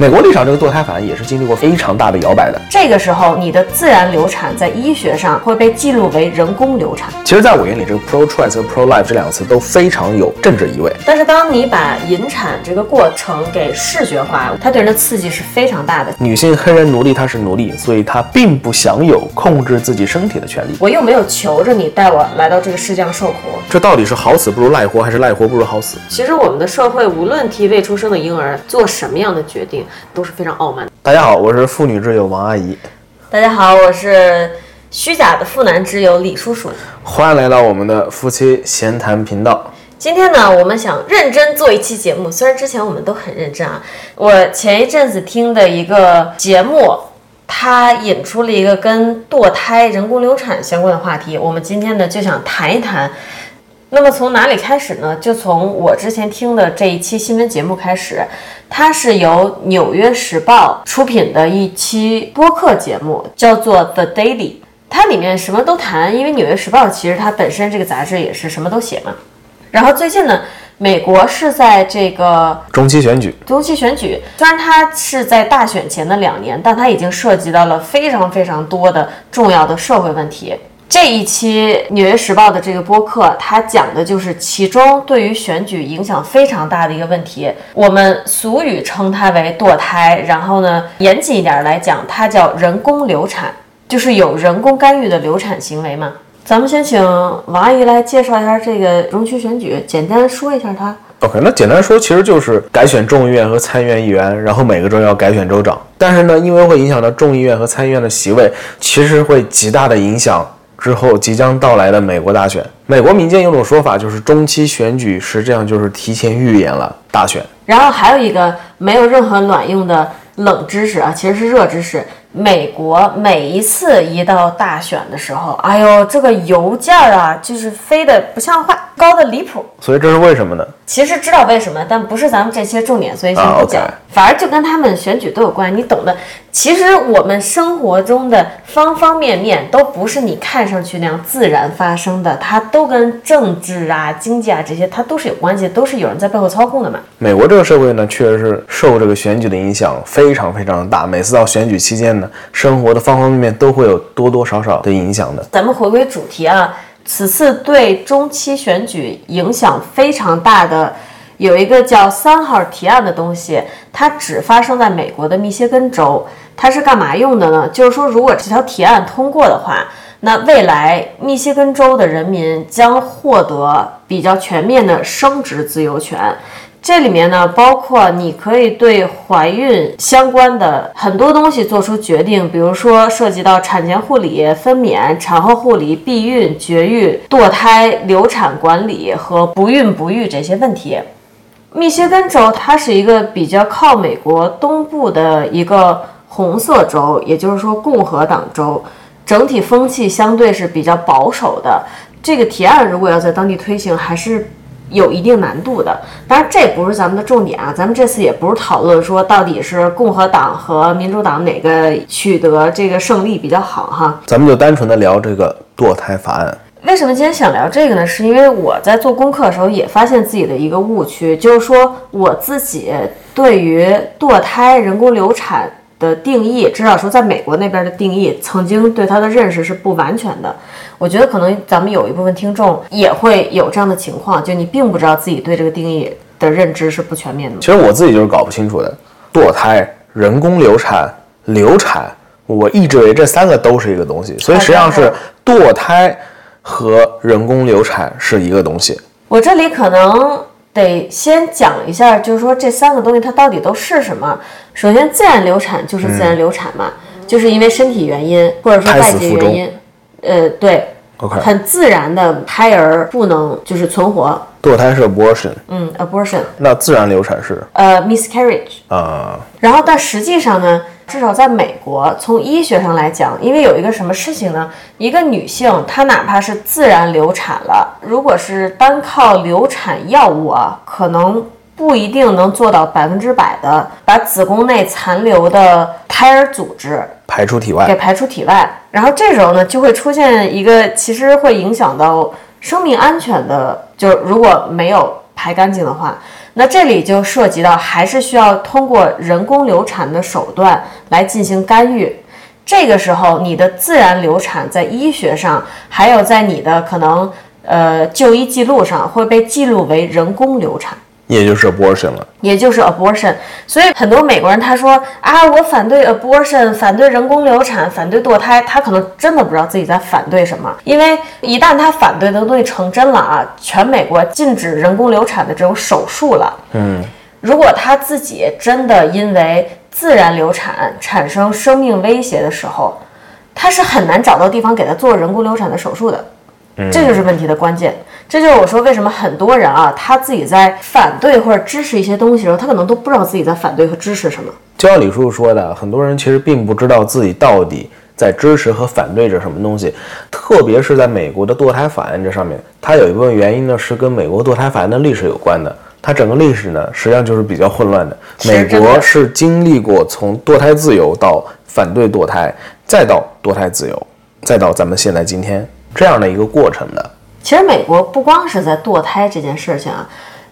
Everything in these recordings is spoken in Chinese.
美国立场这个堕胎法案也是经历过非常大的摇摆的。这个时候，你的自然流产在医学上会被记录为人工流产。其实，在我眼里，这个 pro-choice 和 pro-life 这两个词都非常有政治意味。但是，当你把引产这个过程给视觉化，它对人的刺激是非常大的。女性黑人奴隶，她是奴隶，所以她并不享有控制自己身体的权利。我又没有求着你带我来到这个世界上受苦。这到底是好死不如赖活，还是赖活不如好死？其实，我们的社会无论替未出生的婴儿做什么样的决定，都是非常傲慢的。大家好，我是妇女之友王阿姨。大家好，我是虚假的妇男之友李叔叔。欢迎来到我们的夫妻闲谈频道。今天呢，我们想认真做一期节目。虽然之前我们都很认真啊，我前一阵子听的一个节目，它引出了一个跟堕胎、人工流产相关的话题。我们今天呢，就想谈一谈。那么从哪里开始呢？就从我之前听的这一期新闻节目开始。它是由《纽约时报》出品的一期播客节目，叫做《The Daily》。它里面什么都谈，因为《纽约时报》其实它本身这个杂志也是什么都写嘛。然后最近呢，美国是在这个中期选举。中期选举虽然它是在大选前的两年，但它已经涉及到了非常非常多的重要的社会问题。这一期《纽约时报》的这个播客，它讲的就是其中对于选举影响非常大的一个问题。我们俗语称它为堕胎，然后呢，严谨一点来讲，它叫人工流产，就是有人工干预的流产行为嘛。咱们先请王阿姨来介绍一下这个中区选举，简单说一下它。OK，那简单说，其实就是改选众议院和参议院议员，然后每个州要改选州长。但是呢，因为会影响到众议院和参议院的席位，其实会极大的影响。之后即将到来的美国大选，美国民间有种说法，就是中期选举实际上就是提前预演了大选。然后还有一个没有任何卵用的冷知识啊，其实是热知识。美国每一次一到大选的时候，哎呦，这个油价啊，就是飞得不像话，高的离谱。所以这是为什么呢？其实知道为什么，但不是咱们这些重点，所以先不讲。反而就跟他们选举都有关，你懂的。其实我们生活中的方方面面都不是你看上去那样自然发生的，它都跟政治啊、经济啊这些，它都是有关系，都是有人在背后操控的嘛。美国这个社会呢，确实是受这个选举的影响非常非常的大。每次到选举期间呢，生活的方方面面都会有多多少少的影响的。咱们回归主题啊，此次对中期选举影响非常大的。有一个叫三号提案的东西，它只发生在美国的密歇根州。它是干嘛用的呢？就是说，如果这条提案通过的话，那未来密歇根州的人民将获得比较全面的生殖自由权。这里面呢，包括你可以对怀孕相关的很多东西做出决定，比如说涉及到产前护理、分娩、产后护理、避孕、绝育、堕胎、流产管理和不孕不育这些问题。密歇根州它是一个比较靠美国东部的一个红色州，也就是说共和党州，整体风气相对是比较保守的。这个提案如果要在当地推行，还是有一定难度的。当然，这不是咱们的重点啊，咱们这次也不是讨论说到底是共和党和民主党哪个取得这个胜利比较好哈。咱们就单纯的聊这个堕胎法案。为什么今天想聊这个呢？是因为我在做功课的时候也发现自己的一个误区，就是说我自己对于堕胎、人工流产的定义，至少说在美国那边的定义，曾经对它的认识是不完全的。我觉得可能咱们有一部分听众也会有这样的情况，就你并不知道自己对这个定义的认知是不全面的。其实我自己就是搞不清楚的，堕胎、人工流产、流产，我一直以为这三个都是一个东西，所以实际上是堕胎。和人工流产是一个东西。我这里可能得先讲一下，就是说这三个东西它到底都是什么。首先，自然流产就是自然流产嘛，就是因为身体原因或者说外界原因，呃，对，OK，很自然的胎儿不能就是存活。堕胎是 abortion，嗯，abortion。那自然流产是呃 miscarriage 啊。然后但实际上呢？至少在美国，从医学上来讲，因为有一个什么事情呢？一个女性她哪怕是自然流产了，如果是单靠流产药物啊，可能不一定能做到百分之百的把子宫内残留的胎儿组织排出体外，给排出体外。然后这时候呢，就会出现一个其实会影响到生命安全的，就如果没有排干净的话。那这里就涉及到还是需要通过人工流产的手段来进行干预。这个时候，你的自然流产在医学上，还有在你的可能呃就医记录上会被记录为人工流产。也就是 abortion 了，也就是 abortion，所以很多美国人他说啊，我反对 abortion，反对人工流产，反对堕胎，他可能真的不知道自己在反对什么，因为一旦他反对的东西成真了啊，全美国禁止人工流产的这种手术了，嗯，如果他自己真的因为自然流产产生生命威胁的时候，他是很难找到地方给他做人工流产的手术的，这就是问题的关键。这就是我说为什么很多人啊，他自己在反对或者支持一些东西的时候，他可能都不知道自己在反对和支持什么。就像李叔叔说的，很多人其实并不知道自己到底在支持和反对着什么东西，特别是在美国的堕胎法案这上面，它有一部分原因呢是跟美国堕胎法案的历史有关的。它整个历史呢，实际上就是比较混乱的。美国是经历过从堕胎自由到反对堕胎，再到堕胎自由，再到咱们现在今天这样的一个过程的。其实美国不光是在堕胎这件事情啊，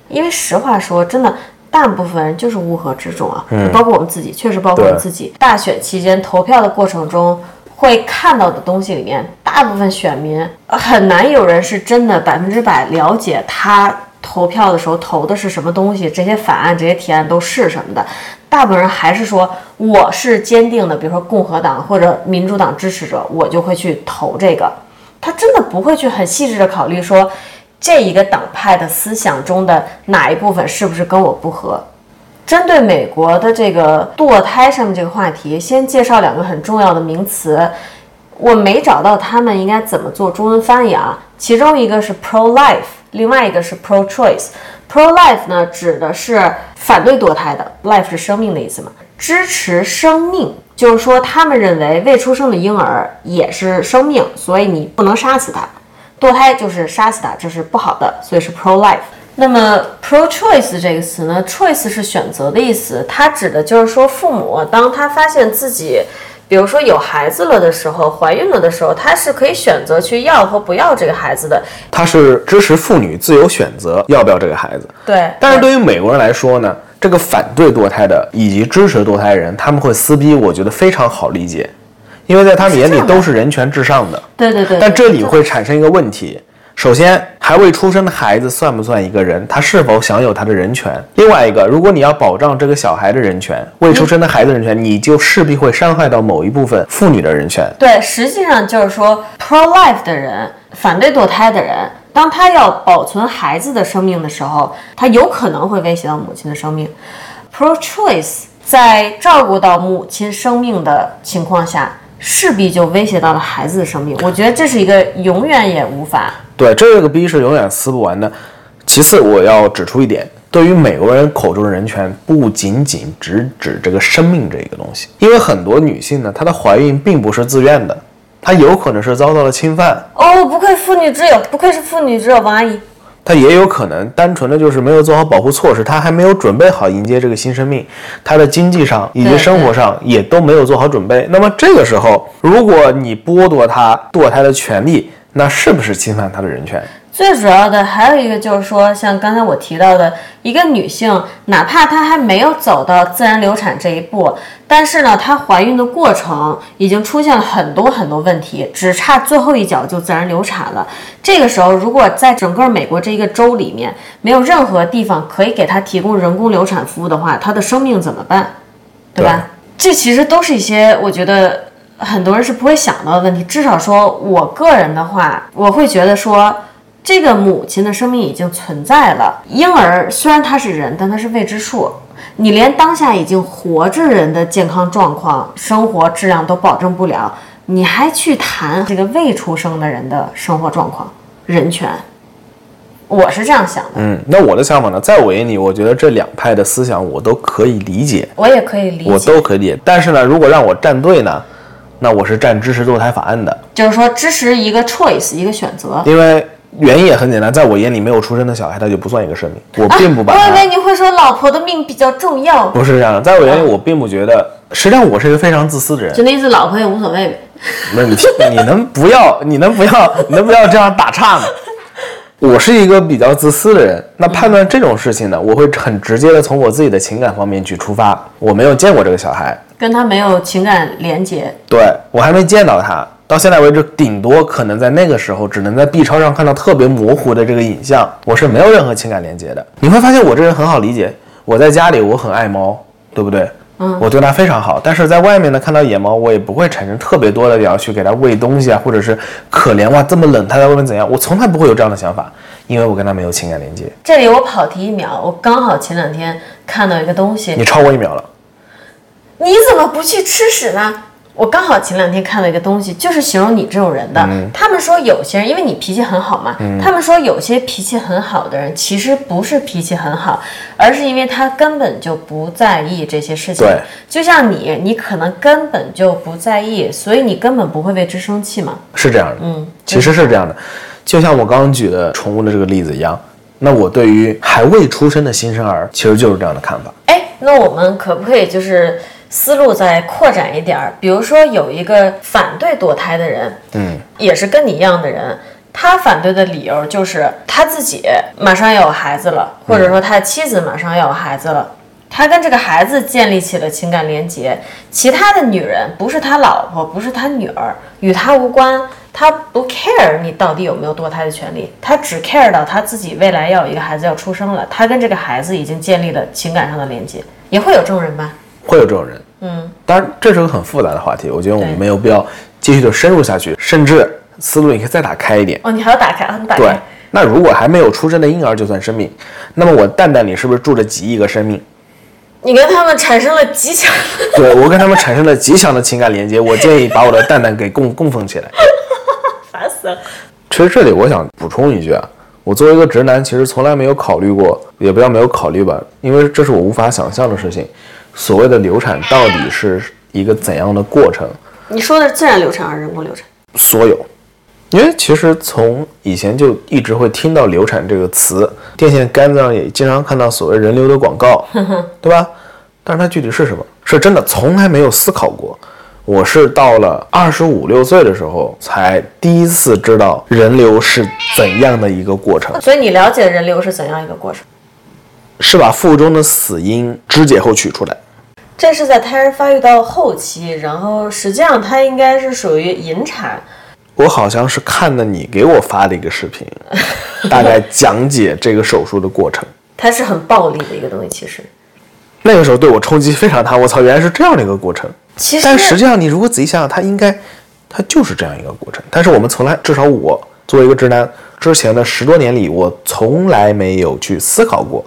因为实话说，真的。大部分人就是乌合之众啊，包括我们自己，确实包括我们自己。大选期间投票的过程中，会看到的东西里面，大部分选民呃很难有人是真的百分之百了解他投票的时候投的是什么东西，这些法案、这些提案都是什么的。大部分人还是说我是坚定的，比如说共和党或者民主党支持者，我就会去投这个。他真的不会去很细致的考虑说这一个党派的思想中的哪一部分是不是跟我不合。针对美国的这个堕胎上面这个话题，先介绍两个很重要的名词。我没找到他们应该怎么做中文翻译啊？其中一个是 pro life，另外一个是 pro choice。pro life 呢，指的是反对堕胎的，life 是生命的意思嘛，支持生命，就是说他们认为未出生的婴儿也是生命，所以你不能杀死他。堕胎就是杀死他，这是不好的，所以是 pro life。那么 pro choice 这个词呢，choice 是选择的意思，它指的就是说父母当他发现自己，比如说有孩子了的时候，怀孕了的时候，他是可以选择去要和不要这个孩子的。它是支持妇女自由选择要不要这个孩子。对，但是对于美国人来说呢，这个反对堕胎的以及支持堕胎人，他们会撕逼，我觉得非常好理解，因为在他们眼里都是人权至上的。对对对。但这里会产生一个问题：首先，还未出生的孩子算不算一个人？他是否享有他的人权？另外一个，如果你要保障这个小孩的人权，未出生的孩子人权，你就势必会伤害到某一部分妇女的人权。对，实际上就是说，pro life 的人，反对堕胎的人，当他要保存孩子的生命的时候，他有可能会威胁到母亲的生命。pro choice 在照顾到母亲生命的情况下，势必就威胁到了孩子的生命。我觉得这是一个永远也无法。对，这个逼是永远撕不完的。其次，我要指出一点，对于美国人口中的人权，不仅仅只指这个生命这一个东西，因为很多女性呢，她的怀孕并不是自愿的，她有可能是遭到了侵犯，哦，不愧妇女之友，不愧是妇女之友，王阿姨。她也有可能单纯的就是没有做好保护措施，她还没有准备好迎接这个新生命，她的经济上以及生活上也都没有做好准备。那么这个时候，如果你剥夺她堕胎的权利，那是不是侵犯她的人权？最主要的还有一个就是说，像刚才我提到的，一个女性，哪怕她还没有走到自然流产这一步，但是呢，她怀孕的过程已经出现了很多很多问题，只差最后一脚就自然流产了。这个时候，如果在整个美国这一个州里面没有任何地方可以给她提供人工流产服务的话，她的生命怎么办？对吧？这其实都是一些我觉得很多人是不会想到的问题。至少说我个人的话，我会觉得说，这个母亲的生命已经存在了。婴儿虽然他是人，但他是未知数。你连当下已经活着人的健康状况、生活质量都保证不了，你还去谈这个未出生的人的生活状况、人权？我是这样想的，嗯，那我的想法呢，在我眼里，我觉得这两派的思想我都可以理解，我也可以理解我，都可以理解。但是呢，如果让我站队呢，那我是站支持堕胎法案的，就是说支持一个 choice，一个选择。因为原因也很简单，在我眼里，没有出生的小孩他就不算一个生命，我并不把我以。为你会说老婆的命比较重要，不是这样的，在我眼里，我并不觉得。实际上，我是一个非常自私的人。就那意思，老婆也无所谓呗。不是你，你能不要，你能不要，你能不要这样打岔吗？我是一个比较自私的人，那判断这种事情呢，我会很直接的从我自己的情感方面去出发。我没有见过这个小孩，跟他没有情感连接，对我还没见到他，到现在为止，顶多可能在那个时候只能在 B 超上看到特别模糊的这个影像，我是没有任何情感连接的。你会发现我这人很好理解，我在家里我很爱猫，对不对？嗯，我对它非常好，但是在外面呢看到野猫，我也不会产生特别多的要去给它喂东西啊，或者是可怜哇这么冷，它在外面怎样？我从来不会有这样的想法，因为我跟它没有情感连接。这里我跑题一秒，我刚好前两天看到一个东西，你超过一秒了，你怎么不去吃屎呢？我刚好前两天看了一个东西，就是形容你这种人的。他们说有些人，因为你脾气很好嘛，他们说有些脾气很好的人，其实不是脾气很好，而是因为他根本就不在意这些事情。对，就像你，你可能根本就不在意，所以你根本不会为之生气嘛。是这样的，嗯，其实是这样的，就像我刚刚举的宠物的这个例子一样，那我对于还未出生的新生儿，其实就是这样的看法。哎，那我们可不可以就是思路再扩展一点儿？比如说有一个反对堕胎的人，嗯，也是跟你一样的人，他反对的理由就是他自己马上要有孩子了，或者说他的妻子马上要有孩子了。他跟这个孩子建立起了情感连结，其他的女人不是他老婆，不是他女儿，与他无关。他不 care 你到底有没有堕胎的权利，他只 care 到他自己未来要有一个孩子要出生了，他跟这个孩子已经建立了情感上的连接，也会有这种人吧？会有这种人，嗯，当然这是个很复杂的话题，我觉得我们没有必要继续的深入下去，甚至思路你可以再打开一点。哦，你还要打开，啊，你打对开。，那如果还没有出生的婴儿就算生命，那么我蛋蛋里是不是住着几亿个生命？你跟他们产生了极强，对我跟他们产生了极强的情感连接，我建议把我的蛋蛋给供 供奉起来。烦死了。其实这里我想补充一句啊，我作为一个直男，其实从来没有考虑过，也不要没有考虑吧，因为这是我无法想象的事情。所谓的流产到底是一个怎样的过程？你说的是自然流产还是人工流产？所有，因为其实从以前就一直会听到流产这个词，电线杆子上也经常看到所谓人流的广告，对吧？但是它具体是什么？是真的从来没有思考过。我是到了二十五六岁的时候，才第一次知道人流是怎样的一个过程，所以你了解人流是怎样一个过程？是把腹中的死婴肢解后取出来。这是在胎儿发育到后期，然后实际上它应该是属于引产。我好像是看的你给我发的一个视频，大概讲解这个手术的过程。它是很暴力的一个东西，其实，那个时候对我冲击非常大，我操，原来是这样的一个过程。其实，但实际上，你如果仔细想想，它应该，它就是这样一个过程。但是我们从来，至少我作为一个直男，之前的十多年里，我从来没有去思考过。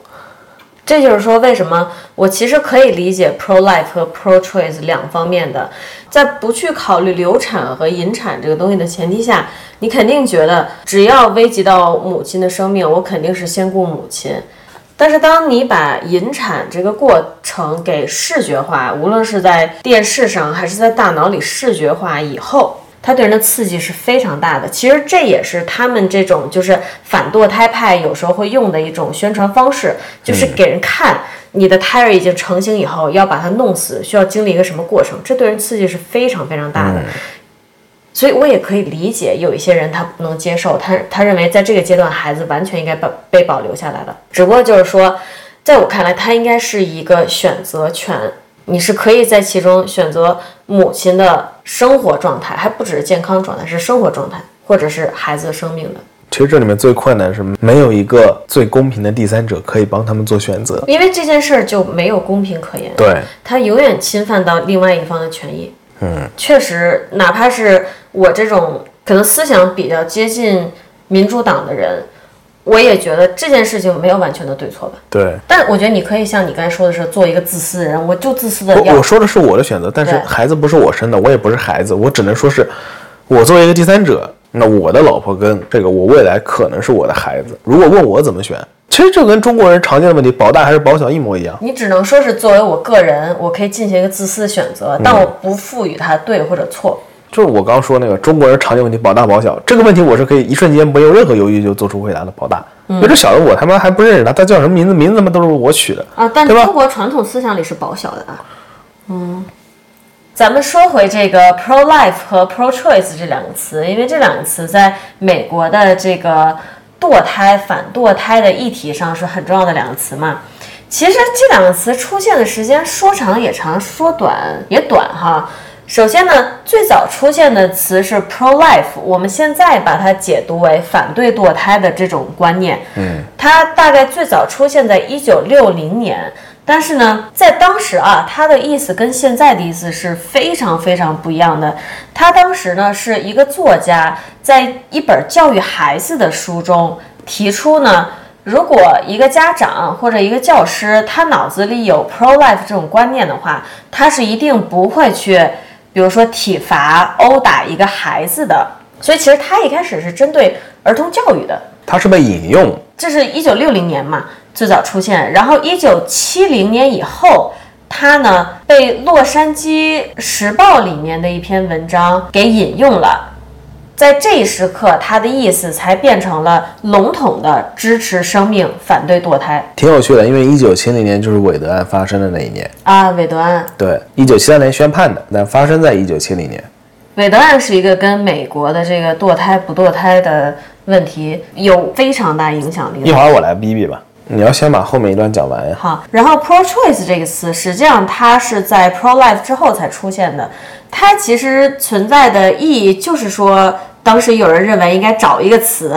这就是说，为什么我其实可以理解 pro life 和 pro choice 两方面的，在不去考虑流产和引产这个东西的前提下，你肯定觉得只要危及到母亲的生命，我肯定是先顾母亲。但是当你把引产这个过程给视觉化，无论是在电视上还是在大脑里视觉化以后，它对人的刺激是非常大的。其实这也是他们这种就是反堕胎派有时候会用的一种宣传方式，就是给人看你的胎儿已经成型以后要把它弄死，需要经历一个什么过程，这对人刺激是非常非常大的。所以我也可以理解有一些人他不能接受，他他认为在这个阶段孩子完全应该被被保留下来的。只不过就是说，在我看来，它应该是一个选择权，你是可以在其中选择母亲的生活状态，还不只是健康状态，是生活状态，或者是孩子的生命的。其实这里面最困难是没有一个最公平的第三者可以帮他们做选择。因为这件事儿就没有公平可言，对，它永远侵犯到另外一方的权益。嗯，确实，哪怕是我这种可能思想比较接近民主党的人，我也觉得这件事情没有完全的对错吧。对，但我觉得你可以像你刚才说的是，做一个自私的人，我就自私的我说的是我的选择，但是孩子不是我生的，我也不是孩子，我只能说是，我作为一个第三者，那我的老婆跟这个我未来可能是我的孩子。如果问我怎么选，其实就跟中国人常见的问题保大还是保小一模一样。你只能说是作为我个人，我可以进行一个自私的选择，但我不赋予它对或者错。就是我刚说那个中国人常见问题保大保小这个问题，我是可以一瞬间没有任何犹豫就做出回答的保大。因为这小的我他妈还不认识他，他叫什么名字，名字他妈都是我取的。啊，但中国传统思想里是保小的啊。嗯，咱们说回这个 pro life 和 pro choice 这两个词，因为这两个词在美国的这个堕胎、反堕胎的议题上是很重要的两个词嘛。其实这两个词出现的时间说长也长，说短也短哈。首先呢，最早出现的词是 pro-life，我们现在把它解读为反对堕胎的这种观念。嗯，它大概最早出现在一九六零年，但是呢，在当时啊，它的意思跟现在的意思是非常非常不一样的。他当时呢是一个作家，在一本教育孩子的书中提出呢，如果一个家长或者一个教师，他脑子里有 pro-life 这种观念的话，他是一定不会去。比如说体罚、殴打一个孩子的，所以其实他一开始是针对儿童教育的。它是被引用，这是一九六零年嘛最早出现，然后一九七零年以后，他呢被《洛杉矶时报》里面的一篇文章给引用了。在这一时刻，他的意思才变成了笼统的支持生命、反对堕胎挺有趣的。因为一九七零年就是韦德案发生的那一年，啊。韦德案，对，一九七三年宣判的，但发生在一九七零年。韦德案是一个跟美国的这个堕胎不堕胎的问题有非常大影响力的一会儿我来逼逼吧，你要先把后面一段讲完呀。好，然后 pro-choice 这个词，实际上它是在 pro-life 之后才出现的。它其实存在的意义就是说，当时有人认为应该找一个词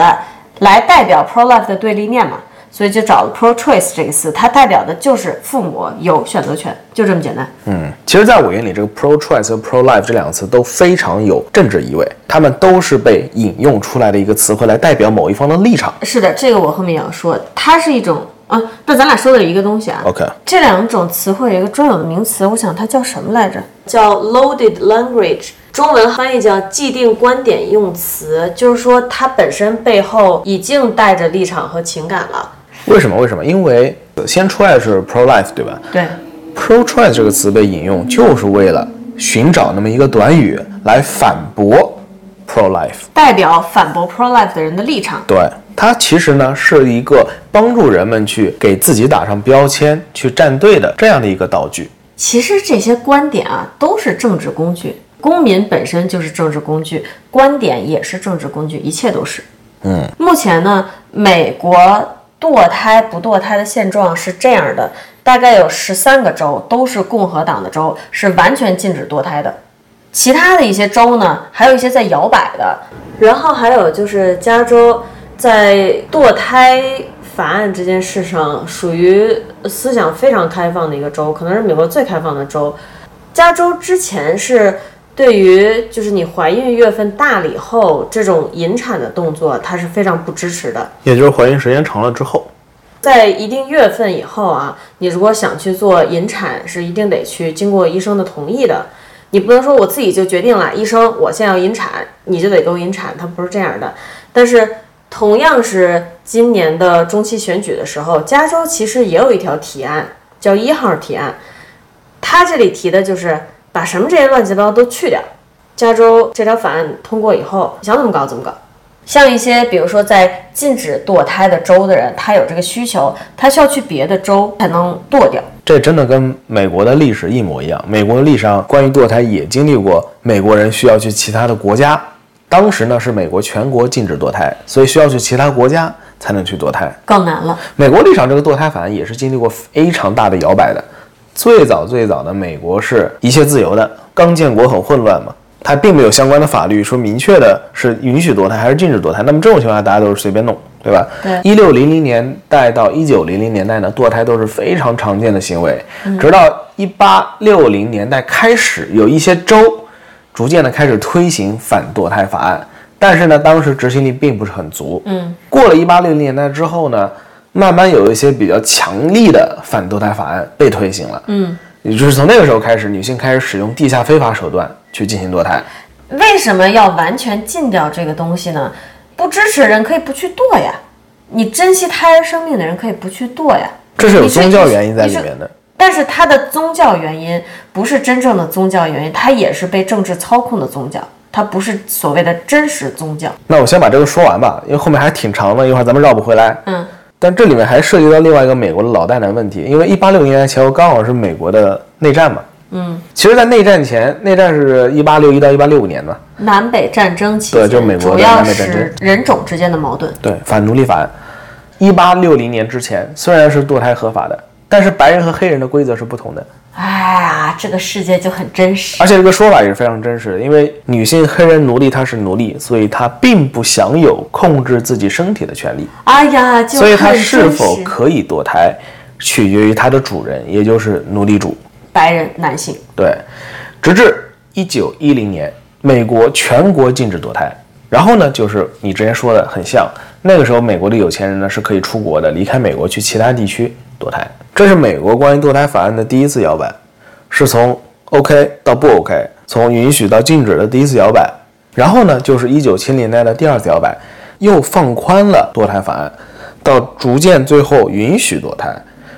来代表 pro-life 的对立面嘛，所以就找了 pro-choice 这个词，它代表的就是父母有选择权，就这么简单。嗯，其实，在我眼里，这个 pro-choice 和 pro-life 这两个词都非常有政治意味，它们都是被引用出来的一个词汇来代表某一方的立场。是的，这个我后面也要说，它是一种啊，那咱俩说的是一个东西啊。OK，这两种词汇有一个专有的名词，我想它叫什么来着？叫 loaded language，中文翻译叫既定观点用词，就是说它本身背后已经带着立场和情感了。为什么？为什么？因为先出来的是 pro-life，对吧对，？pro-choice 这个词被引用，就是为了寻找那么一个短语来反驳 pro-life。代表反驳 pro-life 的人的立场。对，它其实呢是一个帮助人们去给自己打上标签、去站队的这样的一个道具。其实这些观点啊，都是政治工具。公民本身就是政治工具，观点也是政治工具，一切都是。嗯，目前呢，美国堕胎不堕胎的现状是这样的：大概有十三个州都是共和党的州，是完全禁止堕胎的。其他的一些州呢，还有一些在摇摆的。然后还有就是加州在堕胎法案这件事上，属于思想非常开放的一个州，可能是美国最开放的州。加州之前是对于就是你怀孕月份大了以后这种引产的动作，它是非常不支持的。也就是怀孕时间长了之后，在一定月份以后啊，你如果想去做引产，是一定得去经过医生的同意的。你不能说我自己就决定了，医生我现在要引产，你就得给我引产，它不是这样的。但是同样是今年的中期选举的时候，加州其实也有一条提案，叫一号提案。它这里提的就是把什么这些乱七八糟都去掉。加州这条法案通过以后，想怎么搞怎么搞。像一些比如说在禁止堕胎的州的人，他有这个需求，他需要去别的州才能堕掉。这真的跟美国的历史一模一样。美国的历史上关于堕胎也经历过，美国人需要去其他的国家。当时呢是美国全国禁止堕胎，所以需要去其他国家才能去堕胎。更难了。美国历史上这个堕胎法案也是经历过非常大的摇摆的。最早最早的美国是一切自由的，刚建国很混乱嘛，它并没有相关的法律说明确的是允许堕胎还是禁止堕胎。那么这种情况下，大家都是随便弄，对吧？对一六零零年代到一九零零年代呢，堕胎都是非常常见的行为，直到一八六零年代开始，有一些州逐渐的开始推行反堕胎法案，但是呢，当时执行力并不是很足。嗯，过了一八六零年代之后呢，慢慢有一些比较强力的反堕胎法案被推行了。嗯，也就是从那个时候开始，女性开始使用地下非法手段去进行堕胎。为什么要完全禁掉这个东西呢？不支持的人可以不去堕呀，你珍惜胎儿生命的人可以不去堕呀。这是有宗教原因在里面的。但是它的宗教原因不是真正的宗教原因，它也是被政治操控的宗教，它不是所谓的真实宗教。那我先把这个说完吧，因为后面还挺长的，一会儿咱们绕不回来。嗯，但这里面还涉及到另外一个美国的老大难问题，因为一八六零年前后刚好是美国的内战嘛，嗯，其实，在内战前，内战是一八六一到一八六五年嘛，南北战争期间，对就是美国的南北战争是人种之间的矛盾。对，反奴隶法案。一八六零年之前，虽然是堕胎合法的，但是白人和黑人的规则是不同的，哎呀，这个世界就很真实。而且这个说法也是非常真实的，因为女性黑人奴隶她是奴隶，所以她并不享有控制自己身体的权利，哎呀，就所以她是否可以堕胎，取决于她的主人，也就是奴隶主。白人男性？对，直至一九一零年，美国全国禁止堕胎。然后呢，就是你之前说的很像，那个时候美国的有钱人呢是可以出国的，离开美国去其他地区堕胎。这是美国关于堕胎法案的第一次摇摆，是从 OK 到不 OK，从允许到禁止的第一次摇摆。然后呢，就是一九七零年代的第二次摇摆，又放宽了堕胎法案，到逐渐最后允许堕胎。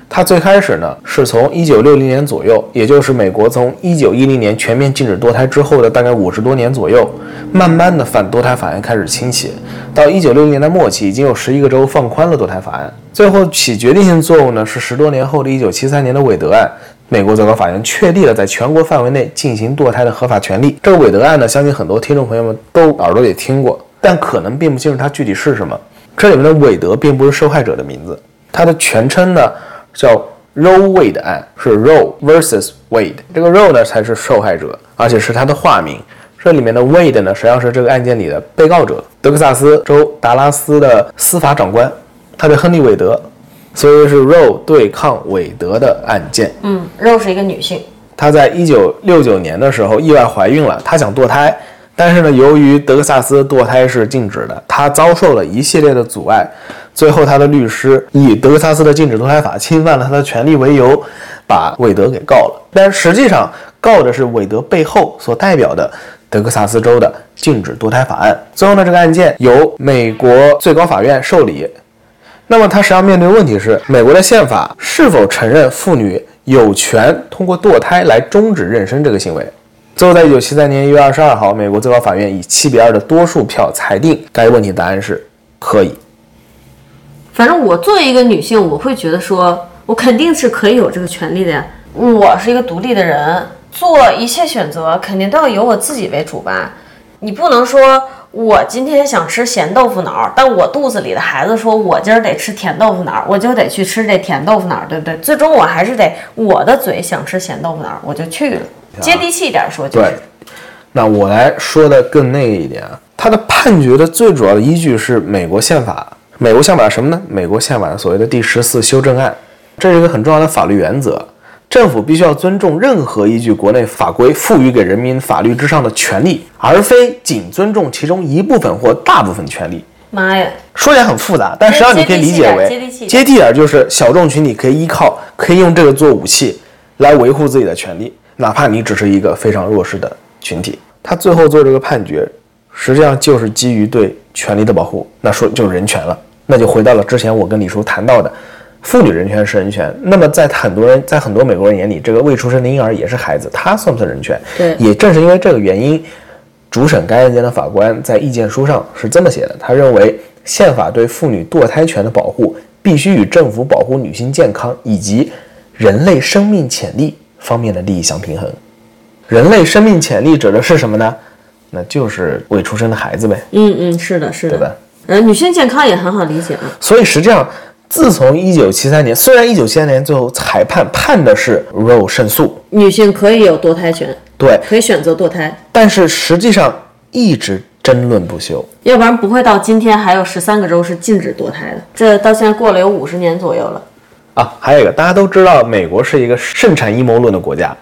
它最开始呢，是从一九六零年左右，也就是美国从一九一零年全面禁止堕胎之后的大概五十多年左右，慢慢的反堕胎法案开始兴起。到一九六零年代末期，已经有十一个州放宽了堕胎法案。最后起决定性作用呢，是十多年后的一九七三年的韦德案。美国最高法院确立了在全国范围内进行堕胎的合法权利。这个韦德案呢，相信很多听众朋友们都耳朵里听过，但可能并不清楚它具体是什么。这里面的韦德并不是受害者的名字，它的全称呢叫 Roe Wade 案，是 Roe versus Wade。这个 Roe 呢才是受害者，而且是他的化名。这里面的 Wade 呢，实际上是这个案件里的被告者，德克萨斯州达拉斯的司法长官，他叫亨利·韦德，所以是 Roe 对抗韦德的案件。嗯，，Roe 是一个女性。她在一九六九年的时候意外怀孕了，她想堕胎，但是呢，由于德克萨斯堕胎是禁止的，她遭受了一系列的阻碍。最后，他的律师以德克萨斯的禁止堕胎法侵犯了他的权利为由，把韦德给告了。但实际上，告的是韦德背后所代表的德克萨斯州的禁止堕胎法案。最后呢，这个案件由美国最高法院受理。那么，他实际上面对的问题是，美国的宪法是否承认妇女有权通过堕胎来终止妊娠这个行为？最后，在一九七三年一月二十二号，美国最高法院以七比二的多数票裁定该问题答案是可以。反正我作为一个女性，我会觉得说，我肯定是可以有这个权利的呀。我是一个独立的人，做一切选择肯定都要由我自己为主吧。你不能说我今天想吃咸豆腐脑，但我肚子里的孩子说我今儿得吃甜豆腐脑，我就得去吃这甜豆腐脑，对不对？最终我还是得我的嘴想吃咸豆腐脑，我就去了。接地气一点说就是对，那我来说的更那个一点啊，他的判决的最主要的依据是美国宪法。美国宪法什么呢？美国宪法所谓的第十四修正案，这是一个很重要的法律原则。政府必须要尊重任何依据国内法规赋予给人民法律之上的权利，而非仅尊重其中一部分或大部分权利。妈呀，说起来很复杂，但实际上你可以理解为接地气接地点就是小众群体可以依靠，可以用这个做武器来维护自己的权利，哪怕你只是一个非常弱势的群体。他最后做这个判决，实际上就是基于对权利的保护，那说就是人权了，那就回到了之前我跟李叔谈到的。妇女人权是人权，那么在很多人，在很多美国人眼里，这个未出生的婴儿也是孩子，他算不算人权？对也正是因为这个原因，主审该案件的法官在意见书上是这么写的：他认为宪法对妇女堕胎权的保护必须与政府保护女性健康以及人类生命潜力方面的利益相平衡。人类生命潜力指的是什么呢？那就是未出生的孩子呗，嗯嗯，是的，是的，对吧？呃，女性健康也很好理解啊。所以实际上，自从一九七三年，虽然一九七三年最后裁判判的是 Roe 胜诉，女性可以有堕胎权，对，可以选择堕胎，但是实际上一直争论不休。要不然不会到今天还有十三个州是禁止堕胎的。这到现在过了有五十年左右了。啊，还有一个，大家都知道，美国是一个盛产阴谋论的国家。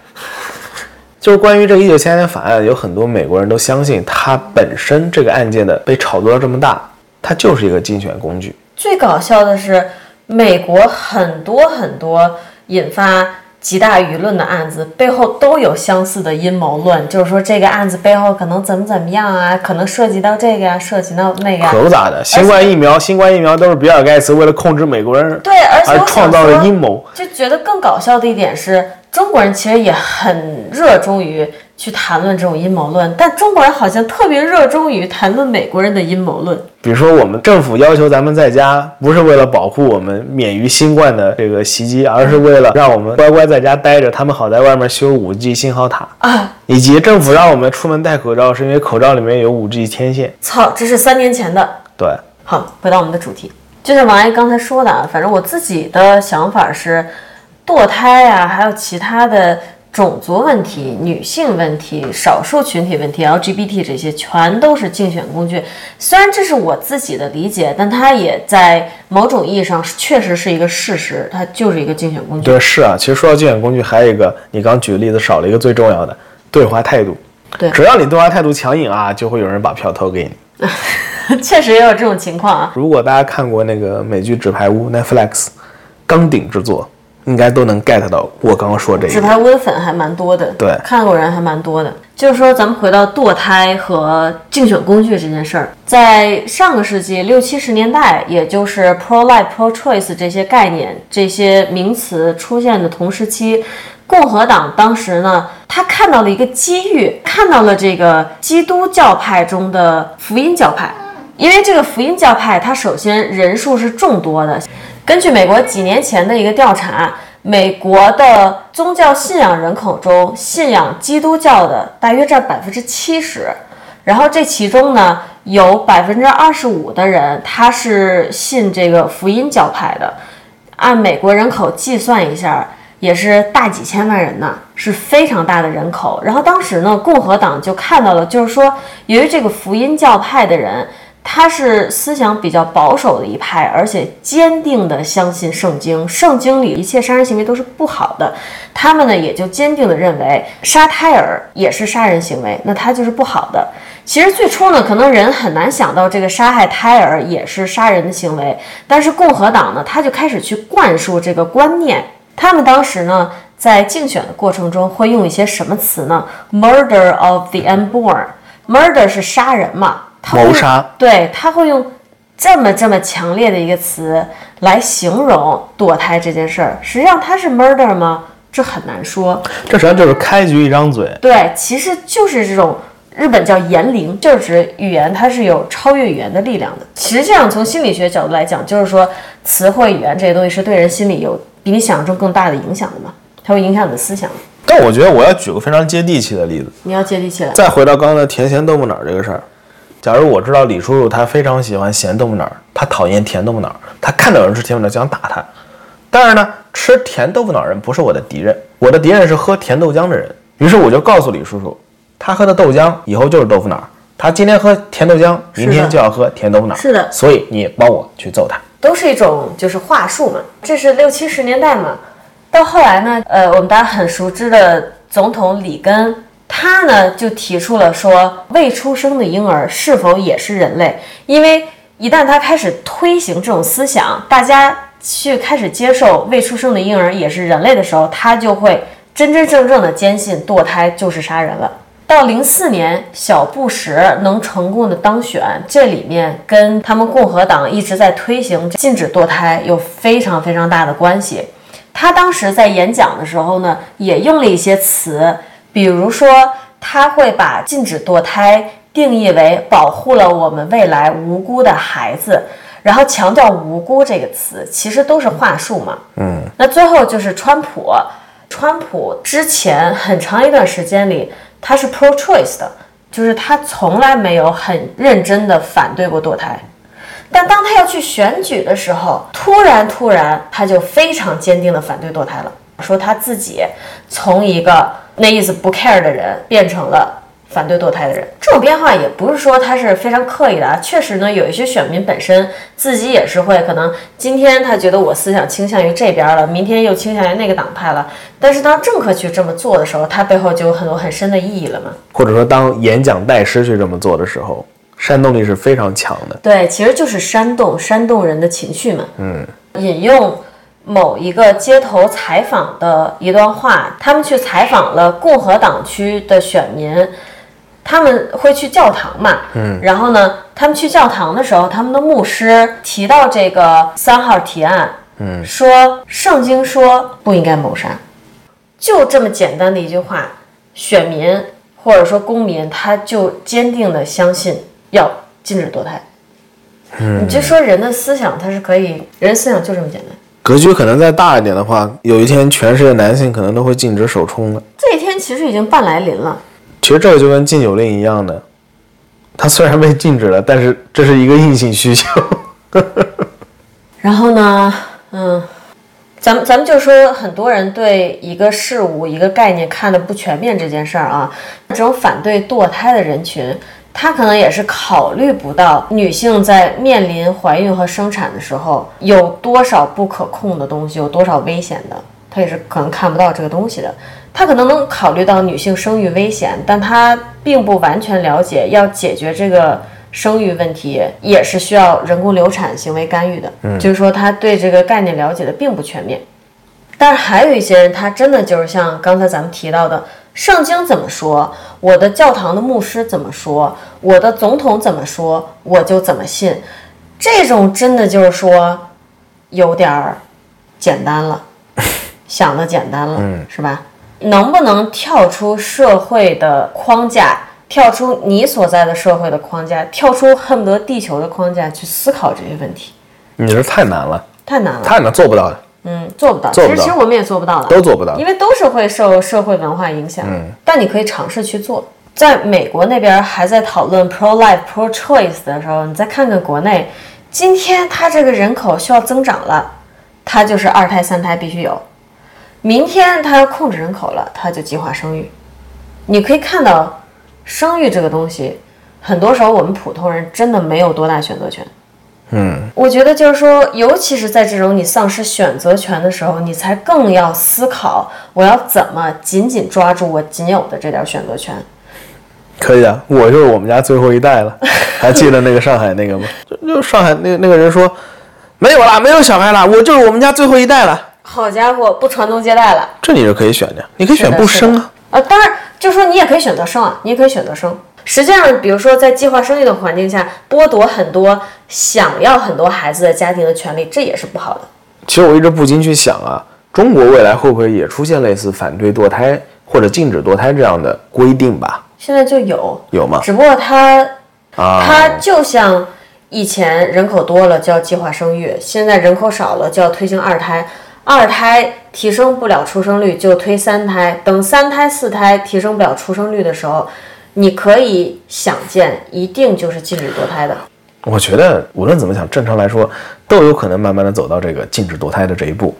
就是关于这个一九七三年法案，有很多美国人都相信它本身这个案件的被炒作到这么大，它就是一个竞选工具。最搞笑的是，美国很多很多引发极大舆论的案子背后都有相似的阴谋论，就是说这个案子背后可能怎么怎么样啊，可能涉及到这个呀、涉及到那个呀。可不咋的，新冠疫苗，新冠疫苗都是比尔盖茨为了控制美国人对，而且创造想说的阴谋。就觉得更搞笑的一点是，中国人其实也很热衷于去谈论这种阴谋论，但中国人好像特别热衷于谈论美国人的阴谋论。比如说，我们政府要求咱们在家，不是为了保护我们免于新冠的这个袭击，而是为了让我们乖乖在家待着，他们好在外面修 5G 信号塔啊。以及政府让我们出门戴口罩，是因为口罩里面有 5G 天线。操，这是三年前的。对，好，回到我们的主题，就像王爷刚才说的啊，反正我自己的想法是。堕胎啊，还有其他的种族问题、女性问题、少数群体问题、LGBT 这些，全都是竞选工具。虽然这是我自己的理解，但它也在某种意义上确实是一个事实，它就是一个竞选工具。对，是啊。其实说到竞选工具，还有一个，你刚举的例子少了一个最重要的对话态度。对，只要你对话态度强硬啊，就会有人把票投给你。确实也有这种情况啊。如果大家看过那个美剧《纸牌屋》，Netflix 钢鼎之作。应该都能 get 到我刚刚说这个。纸牌屋的粉还蛮多的，对，看过人还蛮多的。就是说，咱们回到堕胎和竞选工具这件事儿，在上个世纪六七十年代，也就是 pro life pro choice 这些概念、这些名词出现的同时期，共和党当时呢，他看到了一个机遇，看到了这个基督教派中的福音教派，因为这个福音教派它首先人数是众多的。根据美国几年前的一个调查，美国的宗教信仰人口中，信仰基督教的大约占百分之七十，然后这其中呢，有百分之二十五的人他是信这个福音教派的，按美国人口计算一下，也是大几千万人呢，是非常大的人口。然后当时呢，共和党就看到了，就是说，由于这个福音教派的人。他是思想比较保守的一派，而且坚定地相信圣经，圣经里一切杀人行为都是不好的。他们呢也就坚定地认为杀胎儿也是杀人行为，那他就是不好的。其实最初呢，可能人很难想到这个杀害胎儿也是杀人的行为，但是共和党呢，他就开始去灌输这个观念。他们当时呢，在竞选的过程中会用一些什么词呢？Murder of the unborn，murder 是杀人嘛？谋杀，对他会用这么这么强烈的一个词来形容堕胎这件事儿。实际上它是 murder 吗？这很难说。这实际上就是开局一张嘴。对，其实就是这种日本叫言灵，就是指语言它是有超越语言的力量的。实际上从心理学角度来讲，就是说词汇语言这些东西是对人心理有比你想象中更大的影响的嘛，它会影响你的思想。但我觉得我要举个非常接地气的例子。你要接地气了。再回到刚才的甜咸豆腐脑这个事儿。假如我知道李叔叔他非常喜欢咸豆腐脑，他讨厌甜豆腐脑，他看到有人吃甜豆腐脑就想打他。但是呢，吃甜豆腐脑人不是我的敌人，我的敌人是喝甜豆浆的人。于是我就告诉李叔叔，他喝的豆浆以后就是豆腐脑，他今天喝甜豆浆，明天就要喝甜豆腐脑。是的，所以你帮我去揍他，都是一种就是话术嘛。这是六七十年代嘛，到后来呢，呃，我们大家很熟知的总统里根。他呢就提出了说，未出生的婴儿是否也是人类？因为一旦他开始推行这种思想，大家去开始接受未出生的婴儿也是人类的时候，他就会真真正正的坚信堕胎就是杀人了。到零四年，小布什能成功的当选，这里面跟他们共和党一直在推行禁止堕胎有非常非常大的关系。他当时在演讲的时候呢，也用了一些词。比如说，他会把禁止堕胎定义为保护了我们未来无辜的孩子，然后强调“无辜”这个词，其实都是话术嘛。嗯，那最后就是川普，川普之前很长一段时间里他是 pro-choice 的，就是他从来没有很认真的反对过堕胎，但当他要去选举的时候，突然突然他就非常坚定的反对堕胎了，说他自己从一个。那意思不 care 的人变成了反对堕胎的人，这种变化也不是说他是非常刻意的啊。确实呢，有一些选民本身自己也是会可能今天他觉得我思想倾向于这边了，明天又倾向于那个党派了。但是当政客去这么做的时候，他背后就有很多很深的意义了嘛。或者说，当演讲代师去这么做的时候，煽动力是非常强的。对，其实就是煽动煽动人的情绪嘛。嗯，引用。某一个街头采访的一段话，他们去采访了共和党区的选民，他们会去教堂嘛？嗯，然后呢，他们去教堂的时候，他们的牧师提到这个三号提案，嗯，说圣经说不应该谋杀。就这么简单的一句话，选民或者说公民他就坚定的相信要禁止堕胎。嗯你就说人的思想，他是可以，人思想就这么简单。格局可能再大一点的话，有一天全世界男性可能都会禁止手冲了。这一天其实已经半来临了。其实这个就跟禁酒令一样的，它虽然被禁止了，但是这是一个硬性需求。然后呢，嗯，咱们咱们就说很多人对一个事物、一个概念看的不全面这件事儿啊，这种反对堕胎的人群。他可能也是考虑不到女性在面临怀孕和生产的时候有多少不可控的东西，有多少危险的，他也是可能看不到这个东西的。他可能能考虑到女性生育危险，但他并不完全了解，要解决这个生育问题也是需要人工流产行为干预的。嗯，就是说他对这个概念了解的并不全面。但是还有一些人，他真的就是像刚才咱们提到的。圣经怎么说？我的教堂的牧师怎么说？我的总统怎么说？我就怎么信。这种真的就是说，有点儿简单了，想的简单了，是吧？能不能跳出社会的框架，跳出你所在的社会的框架，跳出恨不得地球的框架去思考这些问题？你这太难了，太难了，太难，做不到的。嗯，做不到。其实，其实我们也做不到的，都做不到，因为都是会受社会文化影响。嗯，但你可以尝试去做。在美国那边还在讨论 pro life pro choice 的时候，你再看看国内，今天他这个人口需要增长了，他就是二胎三胎必须有；明天他要控制人口了，他就计划生育。你可以看到，生育这个东西，很多时候我们普通人真的没有多大选择权。嗯，我觉得就是说，尤其是在这种你丧失选择权的时候，你才更要思考，我要怎么紧紧抓住我仅有的这点选择权。可以啊，我就是我们家最后一代了。还记得那个上海那个吗？就就上海那那个人说，没有啦，没有小孩啦，我就是我们家最后一代了。好家伙，不传宗接代了。这你是可以选的，你可以选不生啊。啊，当然，就说你也可以选择生啊，你也可以选择生。实际上，比如说在计划生育的环境下，剥夺很多想要很多孩子的家庭的权利，这也是不好的。其实我一直不禁去想啊，中国未来会不会也出现类似反对堕胎或者禁止堕胎这样的规定吧？现在就有，有吗？只不过它，啊，它就像以前人口多了就要计划生育，现在人口少了就要推行二胎，二胎提升不了出生率就推三胎，等三胎四胎提升不了出生率的时候。你可以想见，一定就是禁止堕胎的。我觉得无论怎么想，正常来说都有可能慢慢的走到这个禁止堕胎的这一步。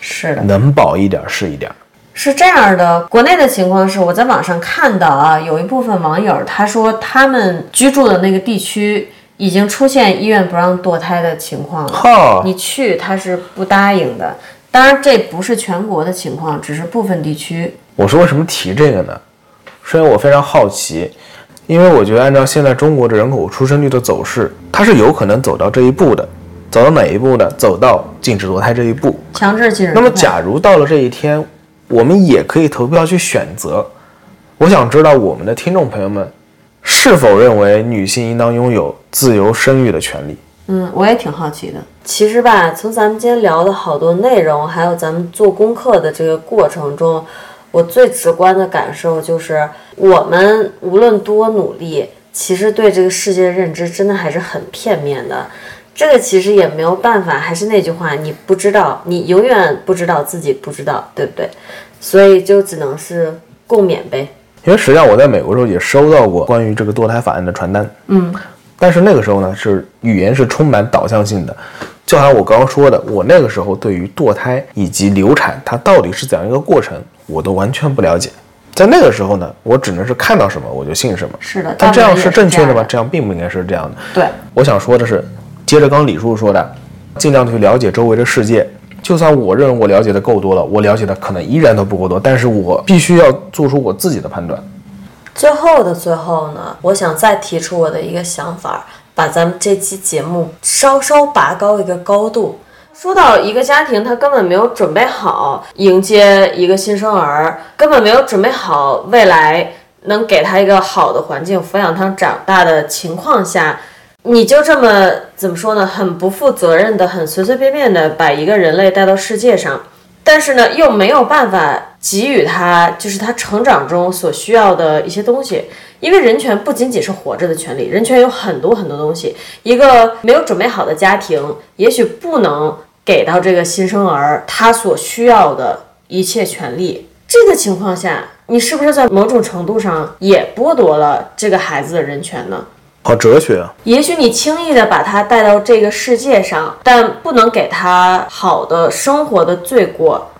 是的，能保一点是一点。是这样的，国内的情况是，我在网上看到啊，有一部分网友他说他们居住的那个地区已经出现医院不让堕胎的情况了。你去他是不答应的。当然这不是全国的情况，只是部分地区。我说为什么提这个呢？首先，我非常好奇，因为我觉得按照现在中国的人口出生率的走势，它是有可能走到这一步的。走到哪一步呢？走到禁止堕胎这一步，强制禁止。那么，假如到了这一天，我们也可以投票去选择。我想知道我们的听众朋友们是否认为女性应当拥有自由生育的权利？嗯，我也挺好奇的。其实吧，从咱们今天聊的好多内容，还有咱们做功课的这个过程中。我最直观的感受就是，我们无论多努力，其实对这个世界的认知真的还是很片面的。这个其实也没有办法，还是那句话，你不知道，你永远不知道自己不知道，对不对？所以就只能是共勉呗。因为实际上我在美国时候也收到过关于这个堕胎法案的传单，嗯，但是那个时候呢，是语言是充满导向性的。就好像我刚刚说的，我那个时候对于堕胎以及流产，它到底是怎样一个过程，我都完全不了解。在那个时候呢，我只能是看到什么我就信什么。是的，但这样是正确的吗？这样并不应该是这样的。对，我想说的是，接着刚李叔说的，尽量去了解周围的世界。就算我认为我了解的够多了，我了解的可能依然都不够多，但是我必须要做出我自己的判断。最后的最后呢，我想再提出我的一个想法。把咱们这期节目稍稍拔高一个高度，说到一个家庭，他根本没有准备好迎接一个新生儿，根本没有准备好未来能给他一个好的环境抚养他长大的情况下，你就这么怎么说呢？很不负责任的，很随随便便的把一个人类带到世界上，但是呢，又没有办法给予他就是他成长中所需要的一些东西。因为人权不仅仅是活着的权利，人权有很多很多东西。一个没有准备好的家庭，也许不能给到这个新生儿他所需要的一切权利。这个情况下，你是不是在某种程度上也剥夺了这个孩子的人权呢？好哲学啊！也许你轻易的把他带到这个世界上，但不能给他好的生活的罪过，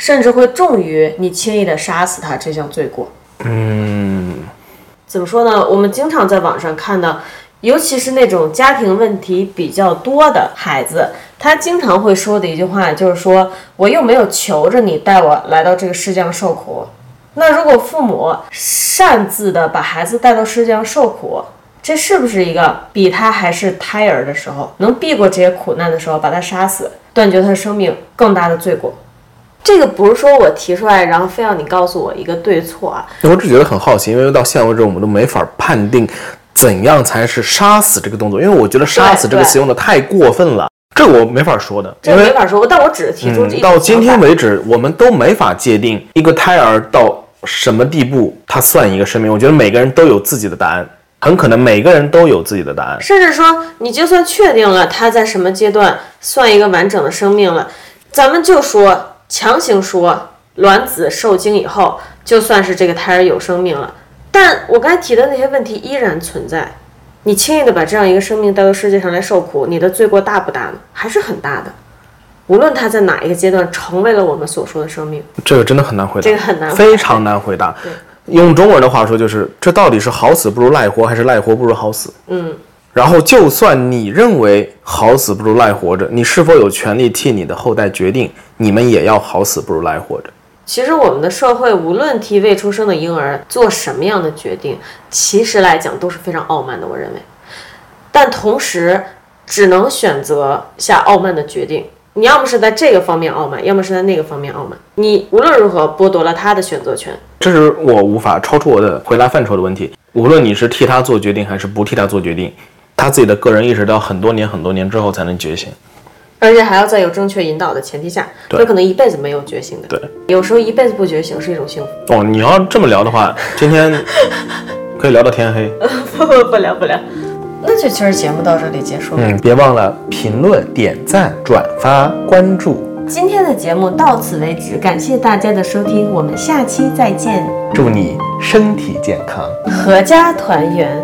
甚至会重于你轻易的杀死他这项罪过。嗯，怎么说呢？我们经常在网上看到，尤其是那种家庭问题比较多的孩子，他经常会说的一句话就是说：“我又没有求着你带我来到这个世界上受苦。”那如果父母擅自的把孩子带到世界上受苦，这是不是一个比他还是胎儿的时候，能避过这些苦难的时候，把他杀死，断绝他生命更大的罪过？这个不是说我提出来，然后非要你告诉我一个对错啊。我只觉得很好奇，因为到现在为止，我们都没法判定怎样才是杀死这个动作，因为我觉得杀死这个词用的太过分了，这我没法说的。这没法说，但我只是提出这、嗯。到今天为止，我们都没法界定一个胎儿到什么地步，他算一个生命。我觉得每个人都有自己的答案。很可能每个人都有自己的答案，甚至说，你就算确定了他在什么阶段算一个完整的生命了，咱们就说强行说卵子受精以后就算是这个胎儿有生命了。但我刚才提的那些问题依然存在，你轻易的把这样一个生命带到世界上来受苦，你的罪过大不大呢？还是很大的。无论他在哪一个阶段成为了我们所说的生命，这个真的很难回答，这个很难，非常难回答。用中文的话说，就是这到底是好死不如赖活，还是赖活不如好死？嗯。然后，就算你认为好死不如赖活着，你是否有权利替你的后代决定，你们也要好死不如赖活着？其实，我们的社会无论替未出生的婴儿做什么样的决定，其实来讲都是非常傲慢的。我认为，但同时只能选择下傲慢的决定。你要么是在这个方面傲慢，要么是在那个方面傲慢。你无论如何剥夺了他的选择权，这是我无法超出我的回答范畴的问题。无论你是替他做决定，还是不替他做决定，他自己的个人意识到很多年、很多年之后才能觉醒，而且还要在有正确引导的前提下，有可能一辈子没有觉醒的。对，有时候一辈子不觉醒是一种幸福。哦，你要这么聊的话，今天可以聊到天黑。不不不聊不聊。那就今儿节目到这里结束。嗯，别忘了评论、点赞、转发、关注。今天的节目到此为止，感谢大家的收听，我们下期再见。祝你身体健康，阖家团圆。